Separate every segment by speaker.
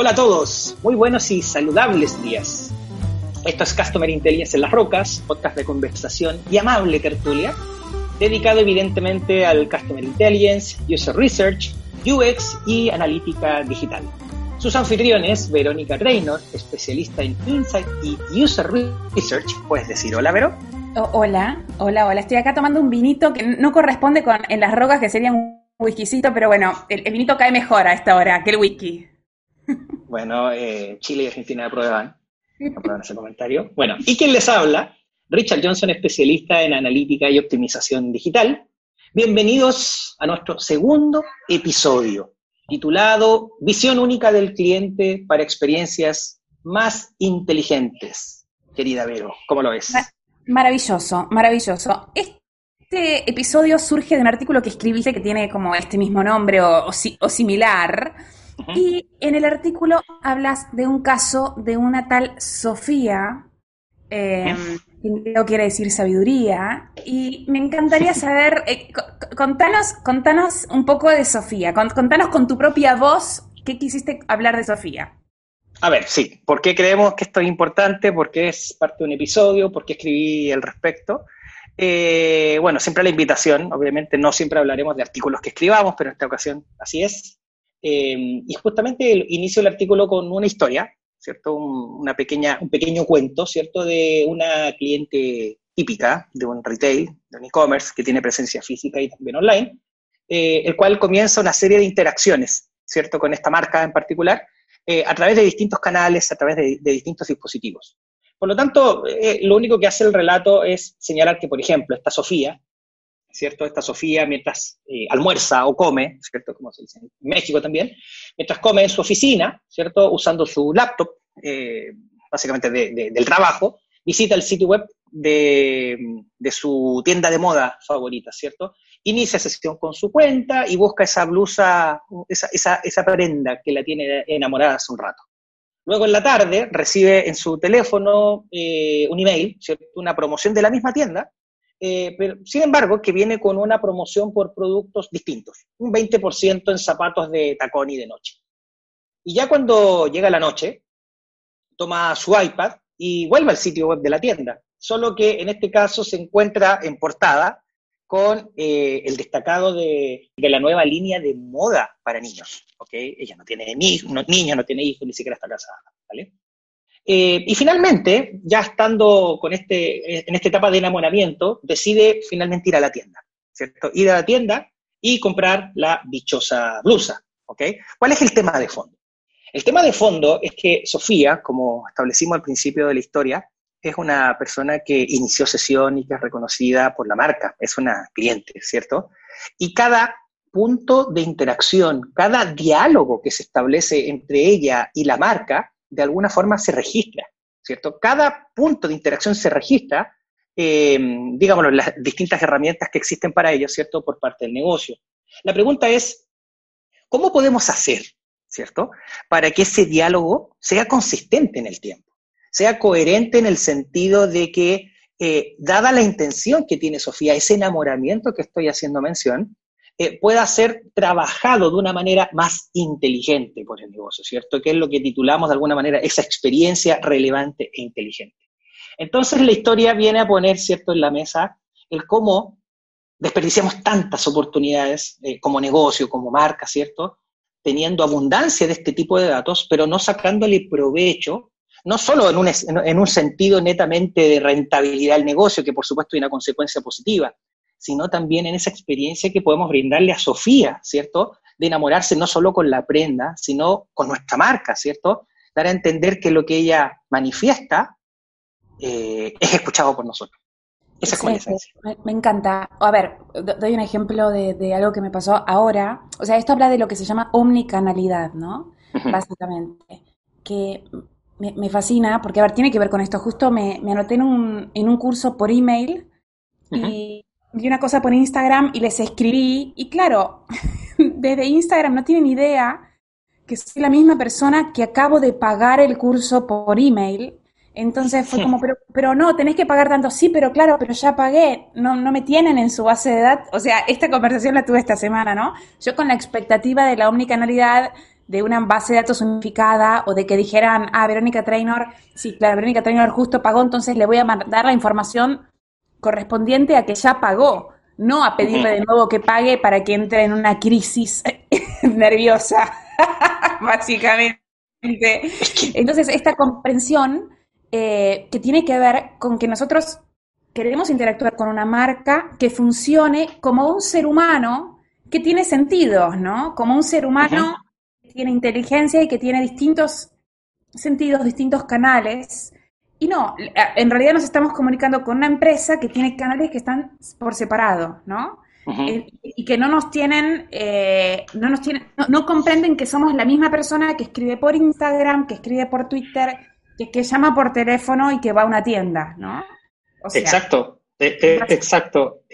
Speaker 1: Hola a todos, muy buenos y saludables días. Esto es Customer Intelligence en las Rocas, podcast de conversación y amable tertulia, dedicado evidentemente al Customer Intelligence, User Research, UX y analítica digital. Sus anfitriones, Verónica Reynor, especialista en Insight y User Research. ¿Puedes decir hola, Vero?
Speaker 2: hola, hola, hola. Estoy acá tomando un vinito que no corresponde con en las rocas, que sería un whiskycito, pero bueno, el, vinito cae mejor a esta hora que el whisky.
Speaker 1: Bueno, eh, Chile y Argentina aprueban, aprueban ese comentario. Bueno, ¿y quién les habla? Richard Johnson, especialista en analítica y optimización digital. Bienvenidos a nuestro segundo episodio, titulado Visión única del cliente para experiencias más inteligentes. Querida Vero, ¿cómo lo ves?
Speaker 2: Maravilloso, maravilloso. Este episodio surge de un artículo que escribiste que tiene como este mismo nombre o, similar. Y en el artículo hablas de un caso de una tal Sofía, eh, que no quiere decir sabiduría, y me encantaría saber, eh, contanos, contanos un poco de Sofía, contanos con tu propia voz qué quisiste hablar de Sofía.
Speaker 1: A ver, sí, ¿por qué creemos que esto es importante? Porque es parte de un episodio, porque escribí al respecto. Eh, bueno, siempre la invitación, obviamente no siempre hablaremos de artículos que escribamos, pero en esta ocasión así es. Eh, y justamente inicio el artículo con una historia, ¿cierto? Un, una pequeña, un pequeño cuento, ¿cierto? De una cliente típica de un retail, de un e-commerce, que tiene presencia física y también online, eh, el cual comienza una serie de interacciones, ¿cierto? Con esta marca en particular, eh, a través de distintos canales, a través de, distintos dispositivos. Por lo tanto, eh, lo único que hace el relato es señalar que, por ejemplo, esta Sofía, ¿cierto? Esta Sofía, mientras eh, almuerza o come, ¿cierto? Como se dice en México también, mientras come en su oficina, ¿cierto? Usando su laptop, básicamente del trabajo, visita el sitio web de, de, su tienda de moda favorita, ¿cierto? inicia sesión con su cuenta y busca esa blusa, esa, esa, prenda que la tiene enamorada hace un rato. Luego en la tarde recibe en su teléfono eh, un email, una promoción de la misma tienda, eh, pero sin embargo que viene con una promoción por productos distintos, un 20% en zapatos de tacón y de noche. Y ya cuando llega la noche, toma su iPad y vuelve al sitio web de la tienda, solo que en este caso se encuentra en portada con eh, el destacado de, la nueva línea de moda para niños. ¿okay? Ella no tiene ni, no, niños, no tiene hijos, ni siquiera está casada. ¿vale? Eh, y finalmente, ya estando con este, en esta etapa de enamoramiento, decide finalmente ir a la tienda, ¿cierto? Ir a la tienda y comprar la dichosa blusa. ¿okay? ¿Cuál es el tema de fondo? El tema de fondo es que Sofía, como establecimos al principio de la historia, es una persona que inició sesión y que es reconocida por la marca, es una cliente, ¿cierto? Y cada punto de interacción, cada diálogo que se establece entre ella y la marca, de alguna forma se registra, ¿cierto? Cada punto de interacción se registra, eh, digámoslo, las distintas herramientas que existen para ello, ¿cierto? Por parte del negocio. La pregunta es, ¿cómo podemos hacer, ¿cierto? Para que ese diálogo sea consistente en el tiempo sea coherente en el sentido de que, eh, dada la intención que tiene Sofía, ese enamoramiento que estoy haciendo mención, eh, pueda ser trabajado de una manera más inteligente por el negocio, ¿cierto? Que es lo que titulamos de alguna manera esa experiencia relevante e inteligente. Entonces la historia viene a poner, ¿cierto?, en la mesa el cómo desperdiciamos tantas oportunidades eh, como negocio, como marca, ¿cierto? Teniendo abundancia de este tipo de datos, pero no sacándole provecho no solo en un, en un sentido netamente de rentabilidad del negocio, que por supuesto hay una consecuencia positiva, sino también en esa experiencia que podemos brindarle a Sofía, ¿cierto? De enamorarse no solo con la prenda, sino con nuestra marca, ¿cierto? Dar a entender que lo que ella manifiesta eh, es escuchado por nosotros.
Speaker 2: Esa es esencia. Me, encanta. A ver, doy un ejemplo de, de, algo que me pasó ahora. O sea, esto habla de lo que se llama omnicanalidad, ¿no? Básicamente. Que me, fascina, porque a ver, tiene que ver con esto. Justo me, anoté en un, en un curso por email y vi una cosa por Instagram y les escribí. Y claro, desde Instagram no tienen idea que soy la misma persona que acabo de pagar el curso por email. Entonces fue como, pero, pero no, tenés que pagar tanto. Sí, pero claro, pero ya pagué. No, no me tienen en su base de datos. O sea, esta conversación la tuve esta semana, ¿no? Yo con la expectativa de la omnicanalidad de una base de datos unificada o de que dijeran, ah, Verónica Trainor, sí, claro, Verónica Trainor justo pagó, entonces le voy a mandar la información correspondiente a que ya pagó, no a pedirle de nuevo que pague para que entre en una crisis nerviosa, básicamente. Entonces, esta comprensión eh, que tiene que ver con que nosotros queremos interactuar con una marca que funcione como un ser humano que tiene sentidos, ¿no? Como un ser humano que tiene inteligencia y que tiene distintos sentidos, distintos canales. Y no, en realidad nos estamos comunicando con una empresa que tiene canales que están por separado, ¿no? Eh, y que no nos tienen, eh, no nos tienen, no, comprenden que somos la misma persona que escribe por Instagram, que escribe por Twitter, que, que llama por teléfono y que va a una tienda, ¿no?
Speaker 1: exacto, eh, eh, exacto.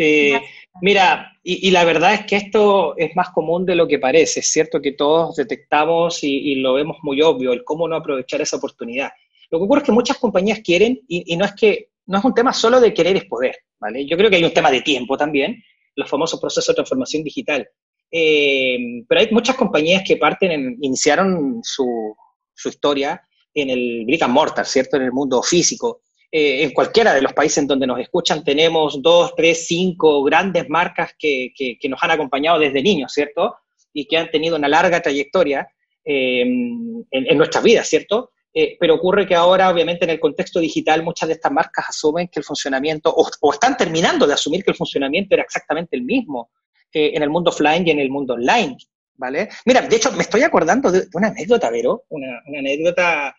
Speaker 1: Mira, y, la verdad es que esto es más común de lo que parece. Es cierto que todos detectamos y, lo vemos muy obvio, el cómo no aprovechar esa oportunidad. Lo que ocurre es que muchas compañías quieren, y, no es que no es un tema solo de querer es poder, ¿vale? Yo creo que hay un tema de tiempo también, los famosos procesos de transformación digital. pero hay muchas compañías que parten, iniciaron su, historia en el brick and mortar, ¿cierto? En el mundo físico. Eh, en cualquiera de los países en donde nos escuchan tenemos dos, tres, cinco grandes marcas que, nos han acompañado desde niños, ¿cierto? Y que han tenido una larga trayectoria eh, en, nuestras vidas, ¿cierto? Eh, pero ocurre que ahora, obviamente, en el contexto digital, muchas de estas marcas asumen que el funcionamiento, o, están terminando de asumir que el funcionamiento era exactamente el mismo en el mundo offline y en el mundo online, ¿vale? Mira, de hecho, me estoy acordando de, una anécdota, Vero, una, una anécdota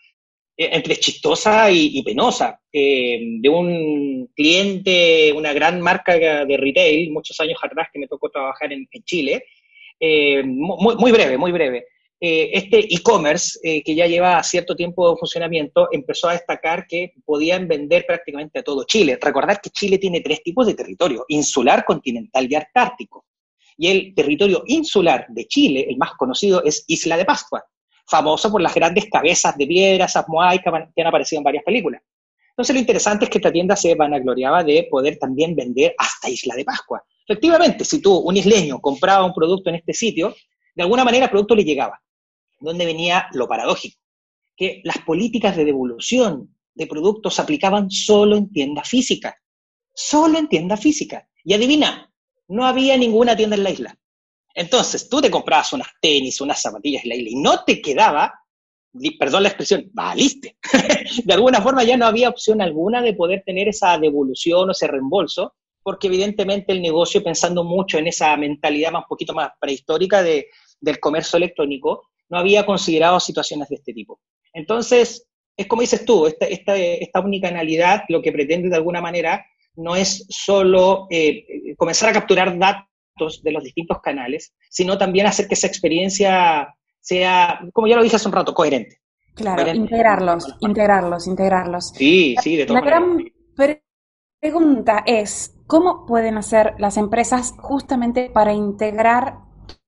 Speaker 1: eh, entre chistosa y, penosa, eh, de un cliente, una gran marca de retail, muchos años atrás que me tocó trabajar en, Chile, eh, muy, breve, muy breve. Este e-commerce, que ya lleva cierto tiempo de funcionamiento, empezó a destacar que podían vender prácticamente a todo Chile. Recordad que Chile tiene tres tipos de territorio, insular, continental y antártico. Y el territorio insular de Chile, el más conocido, es Isla de Pascua famoso por las grandes cabezas de piedra, esas moaicas que han aparecido en varias películas. Entonces lo interesante es que esta tienda se vanagloriaba de poder también vender hasta Isla de Pascua. Efectivamente, si tú, un isleño, compraba un producto en este sitio, de alguna manera el producto le llegaba. Donde venía lo paradójico, que las políticas de devolución de productos se aplicaban solo en tienda física. Solo en tienda física. Y adivina, no había ninguna tienda en la isla. Entonces, tú te comprabas unas tenis, unas zapatillas en la isla y no te quedaba, perdón la expresión, valiste. de alguna forma ya no había opción alguna de poder tener esa devolución o ese reembolso, porque evidentemente el negocio, pensando mucho en esa mentalidad más un poquito más prehistórica de, del comercio electrónico, no había considerado situaciones de este tipo. Entonces, es como dices tú, esta, esta, esta unicanalidad lo que pretende de alguna manera no es solo eh, comenzar a capturar datos de los distintos canales, sino también hacer que esa experiencia sea, como ya lo dije hace un rato, coherente.
Speaker 2: Claro, integrarlos, integrarlos, integrarlos.
Speaker 1: Sí, sí, de todo.
Speaker 2: La gran pregunta es, ¿cómo pueden hacer las empresas justamente para integrar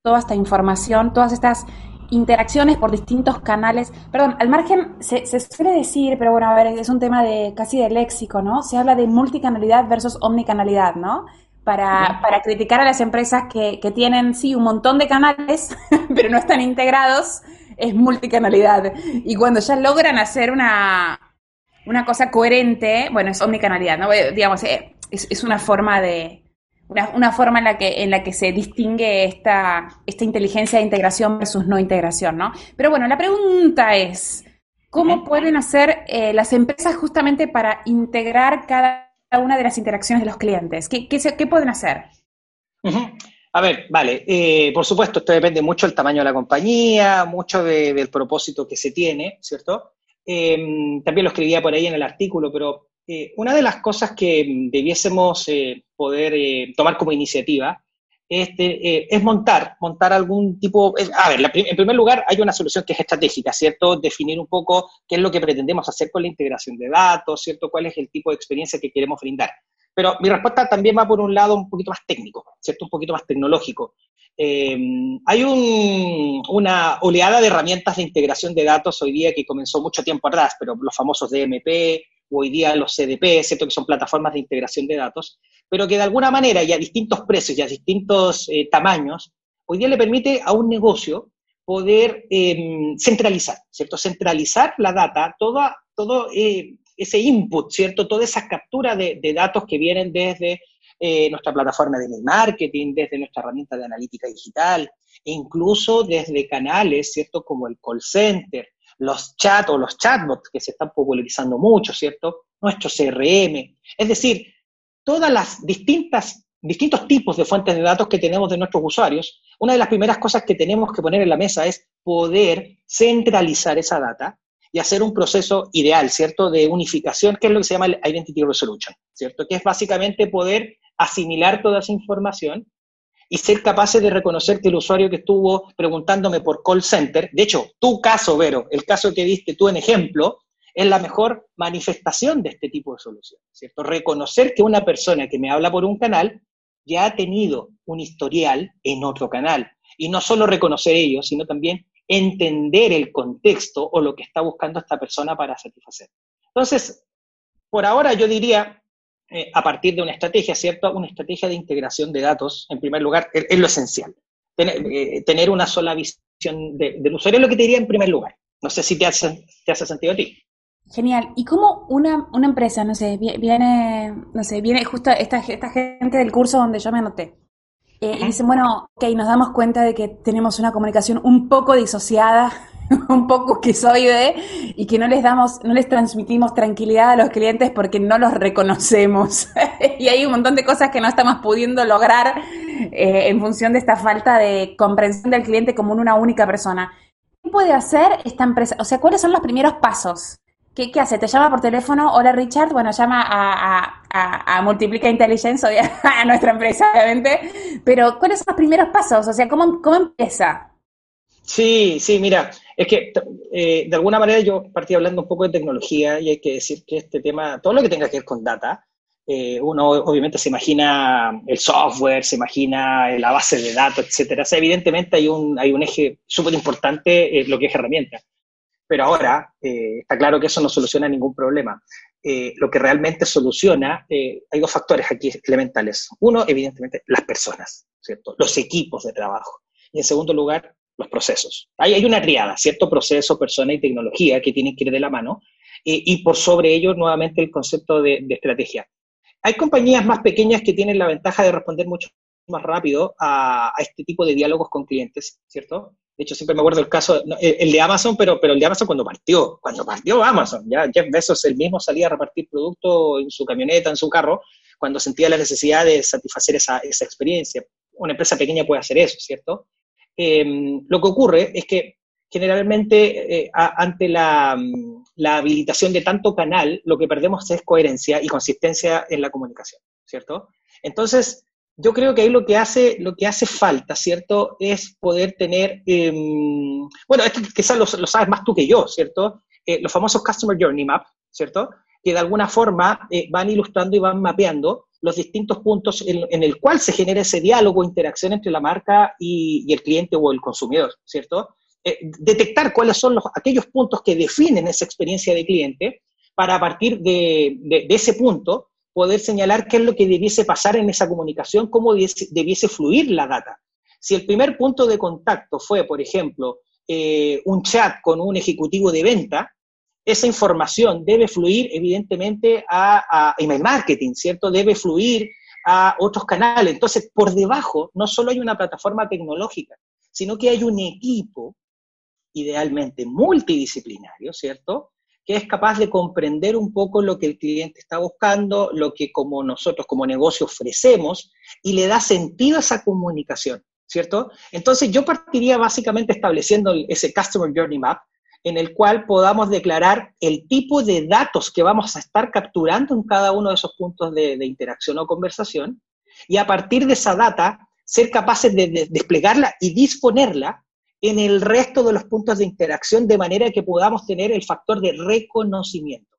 Speaker 2: toda esta información, todas estas interacciones por distintos canales. Perdón, al margen se, se, suele decir, pero bueno, a ver, es un tema de casi de léxico, ¿no? Se habla de multicanalidad versus omnicanalidad, ¿no? para, para criticar a las empresas que, que tienen, sí, un montón de canales, pero no están integrados, es multicanalidad. Y cuando ya logran hacer una, una cosa coherente, bueno, es omnicanalidad, ¿no? Eh, digamos, eh, es, es una forma de, una, una, forma en la que, en la que se distingue esta, esta inteligencia de integración versus no integración, ¿no? Pero bueno, la pregunta es, ¿cómo pueden hacer eh, las empresas justamente para integrar cada una de las interacciones de los clientes? ¿Qué, qué, pueden hacer?
Speaker 1: A ver, vale, eh, por supuesto, esto depende mucho del tamaño de la compañía, mucho del propósito que se tiene, ¿cierto? Em, también lo escribía por ahí en el artículo, pero eh, una de las cosas que debiésemos eh, poder tomar como iniciativa eh, es montar, montar algún tipo, a ver, en primer lugar hay una solución que es estratégica, ¿cierto? Definir un poco qué es lo que pretendemos hacer con la integración de datos, ¿cierto? ¿Cuál es el tipo de experiencia que queremos brindar? Pero mi respuesta también va por un lado un poquito más técnico, ¿cierto? Un poquito más tecnológico. Eh, hay una oleada de herramientas de integración de datos hoy día que comenzó mucho tiempo atrás, pero los famosos DMP, hoy día los CDP, ¿cierto? Que son plataformas de integración de datos, pero que de alguna manera y a distintos precios y a distintos eh, tamaños, hoy día le permite a un negocio poder em, centralizar, ¿cierto? Centralizar la data, toda, todo eh, ese input, ¿cierto? Toda esa captura de, datos que vienen desde eh, nuestra plataforma de marketing, desde nuestra herramienta de analítica digital, e incluso desde canales, ¿cierto? Como el call center, los chats o los chatbots que se están popularizando mucho, ¿cierto? Nuestro CRM. Es decir, todas las distintas distintos tipos de fuentes de datos que tenemos de nuestros usuarios, una de las primeras cosas que tenemos que poner en la mesa es poder centralizar esa data y hacer un proceso ideal, ¿cierto?, de unificación, que es lo que se llama Identity Resolution, ¿cierto?, que es básicamente poder asimilar toda esa información y ser capaces de reconocer que el usuario que estuvo preguntándome por call center, de hecho, tu caso, Vero, el caso que diste tú en ejemplo, es la mejor manifestación de este tipo de solución, ¿cierto? Reconocer que una persona que me habla por un canal ya ha tenido un historial en otro canal. Y no solo reconocer ello, sino también entender el contexto o lo que está buscando esta persona para satisfacer. Entonces, por ahora yo diría, eh, a partir de una estrategia, ¿cierto? Una estrategia de integración de datos, en primer lugar, es, lo esencial. Eh, tener, una sola visión del usuario es lo que te diría en primer lugar. No sé si te hace, te hace sentido a ti.
Speaker 2: Genial. ¿Y cómo una, una empresa, no sé, viene, no sé, viene justo esta, esta gente del curso donde yo me anoté? Eh, y dicen, bueno, ok, nos damos cuenta de que tenemos una comunicación un poco disociada, un poco esquizoide, y que no les damos, no les transmitimos tranquilidad a los clientes porque no los reconocemos. y hay un montón de cosas que no estamos pudiendo lograr eh, en función de esta falta de comprensión del cliente como una única persona. ¿Qué puede hacer esta empresa? O sea, ¿cuáles son los primeros pasos? ¿Qué, hace? ¿Te llama por teléfono? Hola Richard. Bueno, llama a, a, a Multiplica Intelligence, a nuestra empresa, obviamente. Pero, ¿cuáles son los primeros pasos? O sea, ¿cómo, cómo empieza?
Speaker 1: Sí, sí, mira, es que eh, de alguna manera yo partí hablando un poco de tecnología y hay que decir que este tema, todo lo que tenga que ver con data, eh, uno obviamente se imagina el software, se imagina la base de datos, etcétera. O sea, evidentemente hay un, hay un eje súper importante, lo que es herramienta. Pero ahora eh, está claro que eso no soluciona ningún problema. Eh, lo que realmente soluciona, eh, hay dos factores aquí elementales. Uno, evidentemente, las personas, ¿cierto? Los equipos de trabajo. Y en segundo lugar, los procesos. Ahí hay una triada, ¿cierto? Proceso, persona y tecnología que tienen que ir de la mano. y por sobre ello, nuevamente, el concepto de, estrategia. Hay compañías más pequeñas que tienen la ventaja de responder mucho más rápido a, a este tipo de diálogos con clientes, ¿cierto? De hecho, siempre me acuerdo el caso, el de Amazon, pero, pero el de Amazon cuando partió, cuando partió Amazon, ya Jeff Bezos él mismo salía a repartir producto en su camioneta, en su carro, cuando sentía la necesidad de satisfacer esa, esa experiencia. Una empresa pequeña puede hacer eso, ¿cierto? Em, lo que ocurre es que generalmente eh, ante la, la, habilitación de tanto canal, lo que perdemos es coherencia y consistencia en la comunicación, ¿cierto? Entonces, yo creo que ahí lo que hace, lo que hace falta, ¿cierto? Es poder tener, em, bueno, esto quizás lo, sabes más tú que yo, ¿cierto? Eh, los famosos Customer Journey Map, ¿cierto? Que de alguna forma eh, van ilustrando y van mapeando los distintos puntos en, el cual se genera ese diálogo, interacción entre la marca y, el cliente o el consumidor, ¿cierto? Eh, detectar cuáles son los, aquellos puntos que definen esa experiencia de cliente para partir de ese punto poder señalar qué es lo que debiese pasar en esa comunicación, cómo debiese, fluir la data. Si el primer punto de contacto fue, por ejemplo, eh, un chat con un ejecutivo de venta, esa información debe fluir evidentemente a, email marketing, ¿cierto? Debe fluir a otros canales. Entonces, por debajo no solo hay una plataforma tecnológica, sino que hay un equipo, idealmente multidisciplinario, ¿cierto? Que es capaz de comprender un poco lo que el cliente está buscando, lo que como nosotros como negocio ofrecemos y le da sentido a esa comunicación, ¿cierto? Entonces yo partiría básicamente estableciendo ese Customer Journey Map en el cual podamos declarar el tipo de datos que vamos a estar capturando en cada uno de esos puntos de, interacción o conversación y a partir de esa data ser capaces de desplegarla y disponerla en el resto de los puntos de interacción de manera que podamos tener el factor de reconocimiento.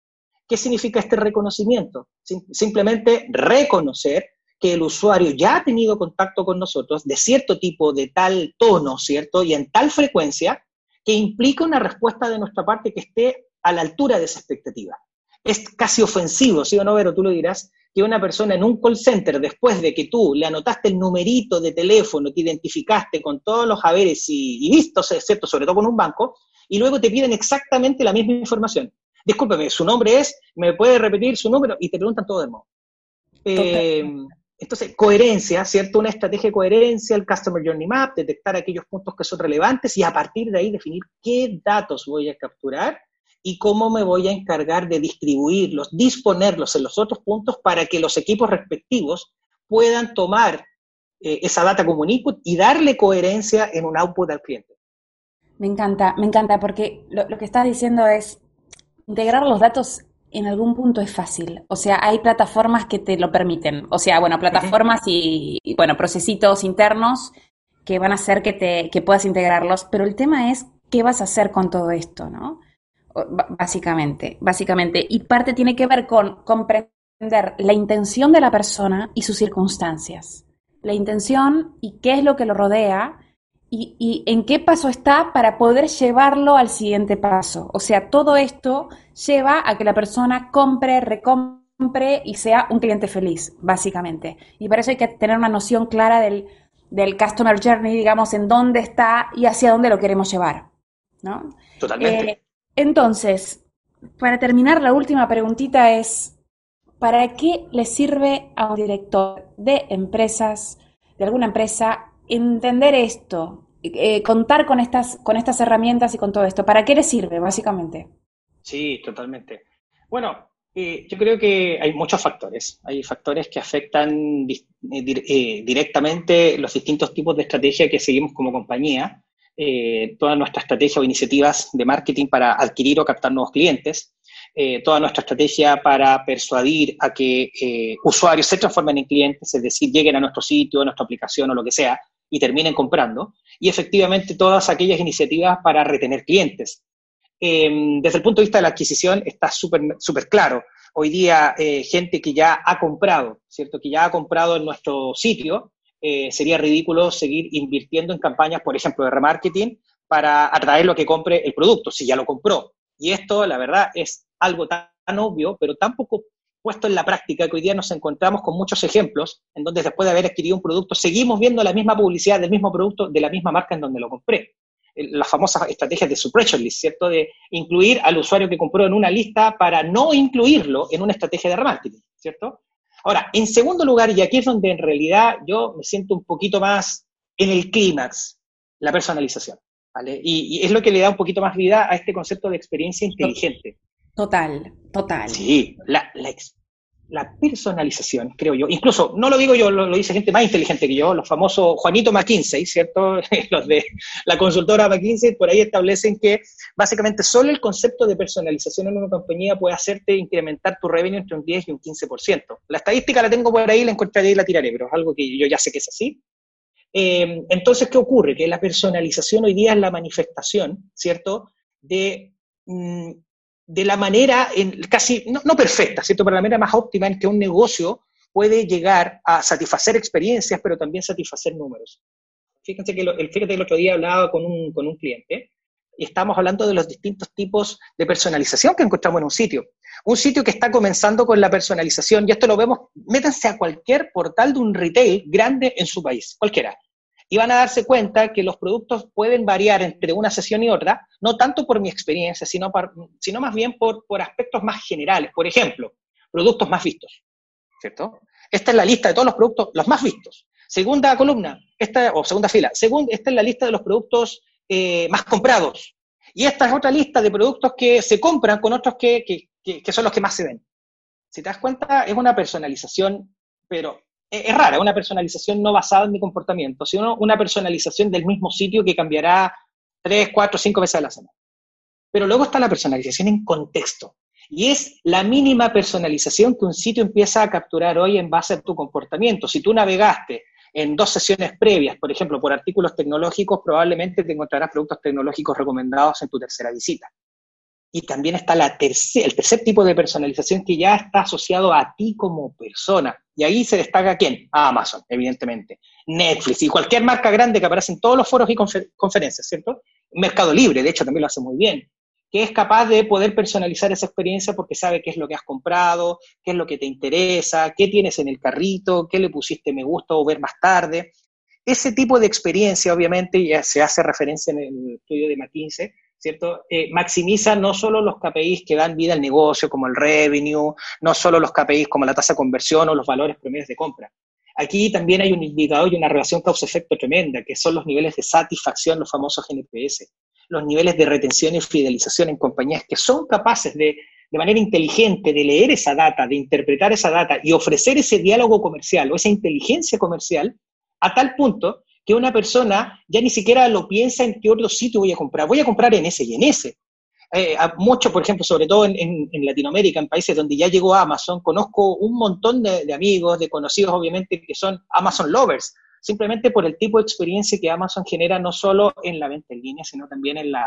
Speaker 1: ¿Qué significa este reconocimiento? Simplemente reconocer que el usuario ya ha tenido contacto con nosotros de cierto tipo, de tal tono, ¿cierto? Y en tal frecuencia, que implica una respuesta de nuestra parte que esté a la altura de esa expectativa. Es casi ofensivo, ¿sí o no, Vero? Tú lo dirás, que una persona en un call center, después de que tú le anotaste el numerito de teléfono, te identificaste con todos los haberes y, vistos, excepto sobre todo con un banco, y luego te piden exactamente la misma información. Discúlpeme, su nombre es, me puede repetir su número y te preguntan todo de modo. Eh, entonces, coherencia, ¿cierto? Una estrategia de coherencia, el Customer Journey Map, detectar aquellos puntos que son relevantes y a partir de ahí definir qué datos voy a capturar y cómo me voy a encargar de distribuirlos, disponerlos en los otros puntos para que los equipos respectivos puedan tomar eh, esa data como un input y darle coherencia en un output al cliente.
Speaker 2: Me encanta, me encanta, porque lo, lo que estás diciendo es integrar los datos en algún punto es fácil. O sea, hay plataformas que te lo permiten. O sea, bueno, plataformas y, bueno, procesitos internos que van a hacer que, te, que puedas integrarlos. Pero el tema es qué vas a hacer con todo esto, ¿no? Básicamente, básicamente. Y parte tiene que ver con comprender la intención de la persona y sus circunstancias. La intención y qué es lo que lo rodea y, y, en qué paso está para poder llevarlo al siguiente paso. O sea, todo esto lleva a que la persona compre, recompre y sea un cliente feliz, básicamente. Y para eso hay que tener una noción clara del, del customer journey, digamos, en dónde está y hacia dónde lo queremos llevar. ¿no?
Speaker 1: Totalmente.
Speaker 2: Eh, entonces, para terminar, la última preguntita es, ¿para qué le sirve a un director de empresas, de alguna empresa, entender esto, eh, contar con estas, con estas herramientas y con todo esto? ¿Para qué le sirve, básicamente?
Speaker 1: Sí, totalmente. Bueno, eh, yo creo que hay muchos factores. Hay factores que afectan eh, directamente los distintos tipos de estrategia que seguimos como compañía, toda nuestra estrategia o iniciativas de marketing para adquirir o captar nuevos clientes, toda nuestra estrategia para persuadir a que usuarios se transformen en clientes, es decir, lleguen a nuestro sitio, a nuestra aplicación o lo que sea, y terminen comprando, y efectivamente todas aquellas iniciativas para retener clientes. Em, desde el punto de vista de la adquisición está súper super claro. Hoy día, eh, gente que ya ha comprado, ¿cierto? Que ya ha comprado en nuestro sitio, eh, sería ridículo seguir invirtiendo en campañas, por ejemplo, de remarketing para atraerlo a que compre el producto, si ya lo compró. Y esto, la verdad, es algo tan, obvio, pero tan poco puesto en la práctica, que hoy día nos encontramos con muchos ejemplos en donde después de haber adquirido un producto, seguimos viendo la misma publicidad del mismo producto de la misma marca en donde lo compré. Las famosas estrategias de suppression list, ¿cierto? De incluir al usuario que compró en una lista para no incluirlo en una estrategia de remarketing, ¿cierto? Ahora, en segundo lugar, y aquí es donde en realidad yo me siento un poquito más en el clímax, la personalización, ¿vale? Y, y, es lo que le da un poquito más vida a este concepto de experiencia inteligente.
Speaker 2: Total, total.
Speaker 1: Sí, la, la, personalización, creo yo. Incluso, no lo digo yo, lo, dice gente más inteligente que yo, los famosos Juanito McKinsey, ¿cierto? los de la consultora McKinsey, por ahí establecen que básicamente solo el concepto de personalización en una compañía puede hacerte incrementar tu revenue entre un 10 y un 15%. La estadística la tengo por ahí, la encontraré y la tiraré, pero es algo que yo ya sé que es así. Eh, entonces, ¿qué ocurre? Que la personalización hoy día es la manifestación, ¿cierto? De mm, de la manera en, casi, no, perfecta, ¿cierto? Pero la manera más óptima en que un negocio puede llegar a satisfacer experiencias, pero también satisfacer números. Fíjense que, el, fíjate el otro día hablaba con un, con un cliente y estamos hablando de los distintos tipos de personalización que encontramos en un sitio. Un sitio que está comenzando con la personalización, y esto lo vemos, métanse a cualquier portal de un retail grande en su país, cualquiera y van a darse cuenta que los productos pueden variar entre una sesión y otra, no tanto por mi experiencia, sino, sino más bien por, por aspectos más generales. Por ejemplo, productos más vistos, ¿cierto? Esta es la lista de todos los productos, los más vistos. Segunda columna, esta, o segunda fila, esta es la lista de los productos eh, más comprados. Y esta es otra lista de productos que se compran con otros que, que, que son los que más se ven. Si te das cuenta, es una personalización, pero es rara, una personalización no basada en mi comportamiento, sino una personalización del mismo sitio que cambiará tres, cuatro, cinco veces a la semana. Pero luego está la personalización en contexto. Y es la mínima personalización que un sitio empieza a capturar hoy en base a tu comportamiento. Si tú navegaste en dos sesiones previas, por ejemplo, por artículos tecnológicos, probablemente te encontrarás productos tecnológicos recomendados en tu tercera visita. Y también está el tercer tipo de personalización que ya está asociado a ti como persona. Y ahí se destaca quién? A Amazon, evidentemente. Netflix y cualquier marca grande que aparece en todos los foros y conferencias, ¿cierto? Mercado Libre, de hecho, también lo hace muy bien. que es capaz de poder personalizar esa experiencia porque sabe qué es lo que has comprado, qué es lo que te interesa, qué tienes en el carrito, qué le pusiste me gusta o ver más tarde. Ese tipo de experiencia, obviamente, ya se hace referencia en el estudio de McKinsey, ¿cierto? Eh, maximiza no solo los KPIs que dan vida al negocio, como el revenue, no solo los KPIs como la tasa de conversión o los valores promedios de compra. Aquí también hay un indicador y una relación causa-efecto tremenda, que son los niveles de satisfacción, los famosos NPS los niveles de retención y fidelización en compañías que son capaces de, de manera inteligente, de leer esa data, de interpretar esa data y ofrecer ese diálogo comercial o esa inteligencia comercial a tal punto que una persona ya ni siquiera lo piensa en qué otro sitio voy a comprar, voy a comprar en ese y en ese. Eh, mucho, por ejemplo, sobre todo en, Latinoamérica, en países donde ya llegó Amazon, conozco un montón de amigos, de conocidos, obviamente, que son Amazon lovers, simplemente por el tipo de experiencia que Amazon genera no solo en la venta en línea, sino también en la,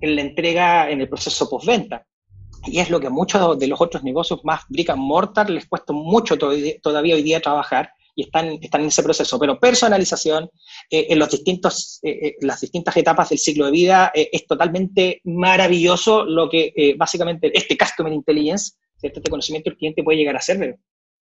Speaker 1: en la entrega, en el proceso postventa. Y es lo que a muchos de los otros negocios más brick and mortar les cuesta mucho todavía hoy día trabajar y están, están en ese proceso. Pero personalización eh, en los distintos, eh, eh, las distintas etapas del ciclo de vida es totalmente maravilloso lo que básicamente este Customer Intelligence, este conocimiento del cliente puede llegar a ser.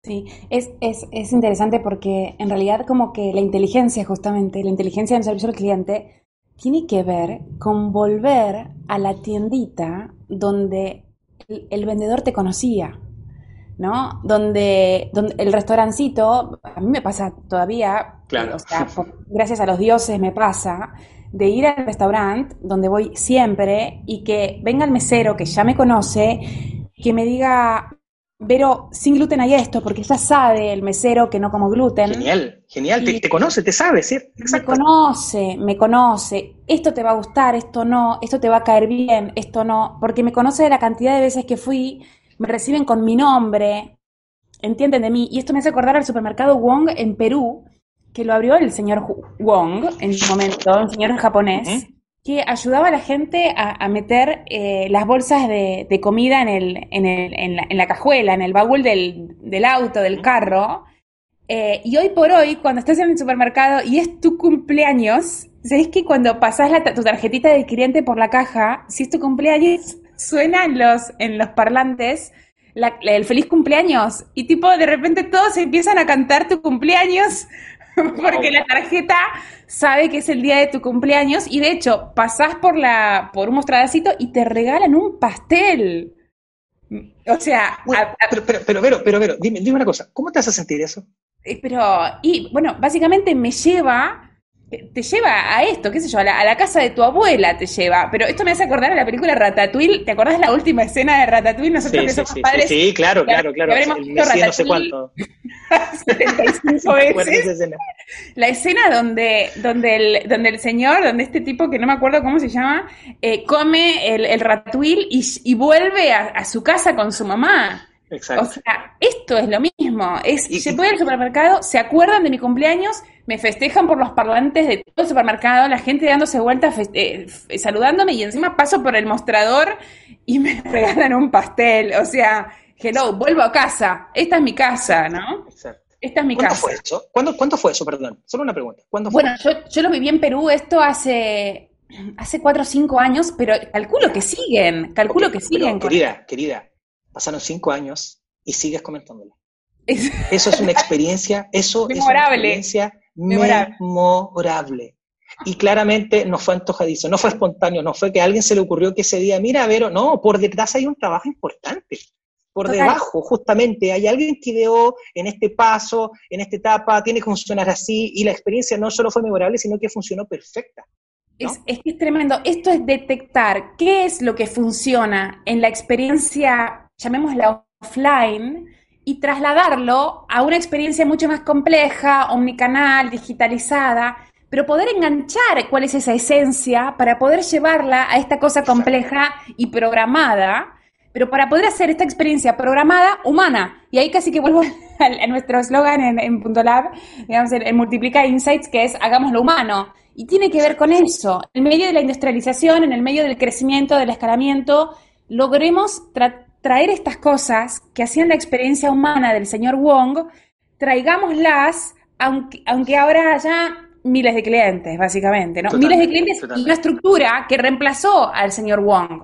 Speaker 2: Sí, es, es, es interesante porque en realidad como que la inteligencia justamente, la inteligencia del servicio al cliente, tiene que ver con volver a la tiendita donde el, vendedor te conocía, ¿no? Donde, donde, el restaurancito, a mí me pasa todavía,
Speaker 1: claro.
Speaker 2: o sea, gracias a los dioses me pasa, de ir al restaurante donde voy siempre y que venga el mesero que ya me conoce, que me diga, pero sin gluten hay esto, porque ya sabe el mesero que no como gluten.
Speaker 1: Genial, genial, te, conoce, te sabe, ¿sí?
Speaker 2: Exacto. Me conoce, me conoce. Esto te va a gustar, esto no, esto te va a caer bien, esto no. Porque me conoce de la cantidad de veces que fui, me reciben con mi nombre, entienden de mí. Y esto me hace acordar al supermercado Wong en Perú, que lo abrió el señor Wong en su momento, un señor japonés que ayudaba a la gente a, meter eh, las bolsas de, comida en, el, en, el, en, la, en, la, cajuela, en el baúl del, del auto, del carro. Eh, y hoy por hoy, cuando estás en el supermercado y es tu cumpleaños, ¿sabes que cuando pasas la, tu tarjetita de cliente por la caja, si es tu cumpleaños, suena en los, en los parlantes el feliz cumpleaños? Y tipo, de repente todos empiezan a cantar tu cumpleaños porque la tarjeta sabe que es el día de tu cumpleaños y de hecho pasás por la por un mostradacito y te regalan un pastel. O sea,
Speaker 1: pero, pero, pero, pero, pero, pero, dime, dime una cosa, ¿cómo te hace sentir eso?
Speaker 2: Eh, pero, y bueno, básicamente me lleva te lleva a esto, qué sé yo, a la, casa de tu abuela te lleva. Pero esto me hace acordar a la película Ratatouille. ¿Te acordás de la última escena de Ratatouille?
Speaker 1: Nosotros que somos padres. Sí, claro, claro, claro.
Speaker 2: El no sé cuánto. 75 veces. La escena donde, donde, el, donde el señor, donde este tipo, que no me acuerdo cómo se llama, eh, come el, el Ratatouille y, y vuelve a, a su casa con su mamá.
Speaker 1: Exacto.
Speaker 2: O sea, esto es lo mismo. Es, se puede al supermercado, se acuerdan de mi cumpleaños, me festejan por los parlantes de todo el supermercado, la gente dándose vueltas, eh, saludándome y encima paso por el mostrador y me regalan un pastel. O sea, hello, vuelvo a casa. Esta es mi casa, ¿no? Exacto. Esta es mi
Speaker 1: ¿Cuándo
Speaker 2: casa.
Speaker 1: Fue eso? ¿Cuándo, ¿Cuándo fue eso? Perdón, solo una pregunta. ¿Cuándo
Speaker 2: bueno, yo, yo lo viví en Perú, esto hace hace cuatro o cinco años, pero calculo que siguen, calculo que siguen.
Speaker 1: querida, querida, pasaron cinco años y sigues comentándolo. Eso es una experiencia, eso es una experiencia memorable. Y claramente no fue antojadizo, no fue espontáneo, no fue que a alguien se le ocurrió que ese día, mira, Vero, no, por detrás hay un trabajo importante. Por debajo, justamente, hay alguien que ideó en este paso, en esta etapa, tiene que funcionar así, y la experiencia no solo fue memorable, sino que funcionó perfecta.
Speaker 2: Es, es, que es tremendo. Esto es detectar qué es lo que funciona en la experiencia llamémosla offline, y trasladarlo a una experiencia mucho más compleja, omnicanal, digitalizada, pero poder enganchar cuál es esa esencia para poder llevarla a esta cosa compleja y programada, pero para poder hacer esta experiencia programada humana. Y ahí casi que vuelvo a, nuestro eslogan en, en, Punto Lab, digamos, en, Multiplica Insights, que es hagámoslo humano. Y tiene que ver con eso. En medio de la industrialización, en el medio del crecimiento, del escalamiento, logremos tratar traer estas cosas que hacían la experiencia humana del señor Wong, traigámoslas, aunque, aunque ahora ya miles de clientes, básicamente, ¿no? miles de clientes y una estructura que reemplazó al señor Wong.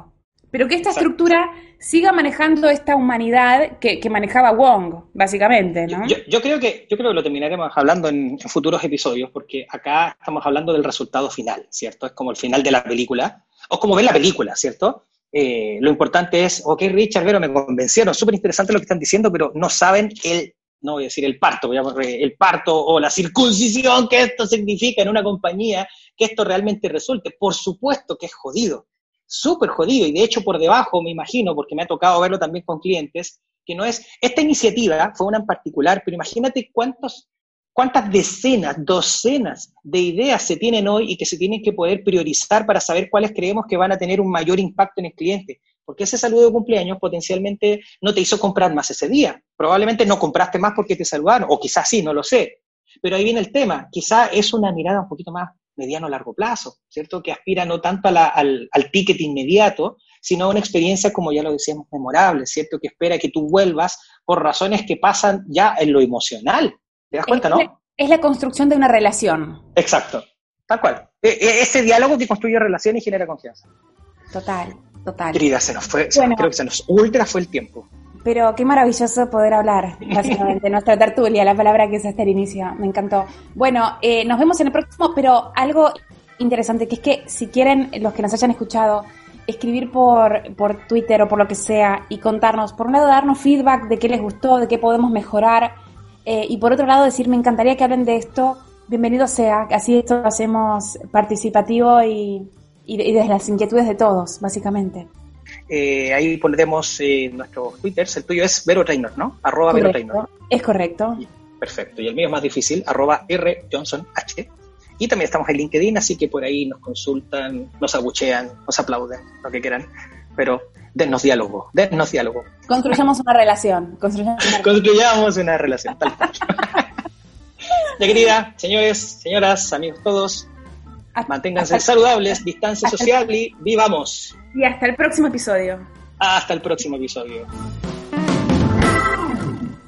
Speaker 2: Pero que esta estructura siga manejando esta humanidad que, manejaba Wong, básicamente, ¿no?
Speaker 1: Yo, creo que, yo creo que lo terminaremos hablando en, futuros episodios, porque acá estamos hablando del resultado final, ¿cierto? Es como el final de la película, o como ver la película, ¿cierto? Eh, lo importante es, ok, Richard, pero me convencieron, súper interesante lo que están diciendo, pero no saben el no voy a decir el parto, voy a el parto o la circuncisión que esto significa en una compañía, que esto realmente resulte. Por supuesto que es jodido, súper jodido, y de hecho por debajo, me imagino, porque me ha tocado verlo también con clientes, que no es, esta iniciativa fue una en particular, pero imagínate cuántos, cuántas decenas, docenas de ideas se tienen hoy y que se tienen que poder priorizar para saber cuáles creemos que van a tener un mayor impacto en el cliente. Porque ese saludo de cumpleaños potencialmente no te hizo comprar más ese día. Probablemente no compraste más porque te saludaron, o quizás sí, no lo sé. Pero ahí viene el tema. Quizás es una mirada un poquito más mediano largo plazo, ¿cierto? Que aspira no tanto al, al, ticket inmediato, sino a una experiencia, como ya lo decíamos, memorable, ¿cierto? Que espera que tú vuelvas por razones que pasan ya en lo emocional. ¿Te das cuenta, no?
Speaker 2: Es la construcción de una relación.
Speaker 1: Exacto, tal cual. E, e, ese diálogo que construye relación y genera confianza.
Speaker 2: Total. Total.
Speaker 1: Querida, se nos fue, creo que se nos ultra fue el tiempo.
Speaker 2: Pero qué maravilloso poder hablar, básicamente, nuestra tertulia, la palabra que usaste al inicio, me encantó. Bueno, eh, nos vemos en el próximo, pero algo interesante, que es que si quieren, los que nos hayan escuchado, escribir por, por Twitter o por lo que sea y contarnos, por un lado, darnos feedback de qué les gustó, de qué podemos mejorar, eh, y por otro lado, decir, me encantaría que hablen de esto, bienvenido sea, así esto lo hacemos participativo y, y, desde las inquietudes de todos, básicamente.
Speaker 1: Eh, ahí pondremos eh, nuestros twitters. El tuyo es Vero Trainer, ¿no? Arroba Vero Trainer.
Speaker 2: Es correcto.
Speaker 1: perfecto. Y el mío es más difícil, arroba R Johnson H. Y también estamos en LinkedIn, así que por ahí nos consultan, nos abuchean, nos aplauden, lo que quieran. Pero dennos diálogo, dennos diálogo.
Speaker 2: Construyamos una relación. Construyamos
Speaker 1: una, construyamos una relación, tal ya querida, señores, señoras, amigos todos, Manténganse saludables, distancia social y vivamos.
Speaker 2: Y hasta el próximo episodio.
Speaker 1: Hasta el próximo episodio.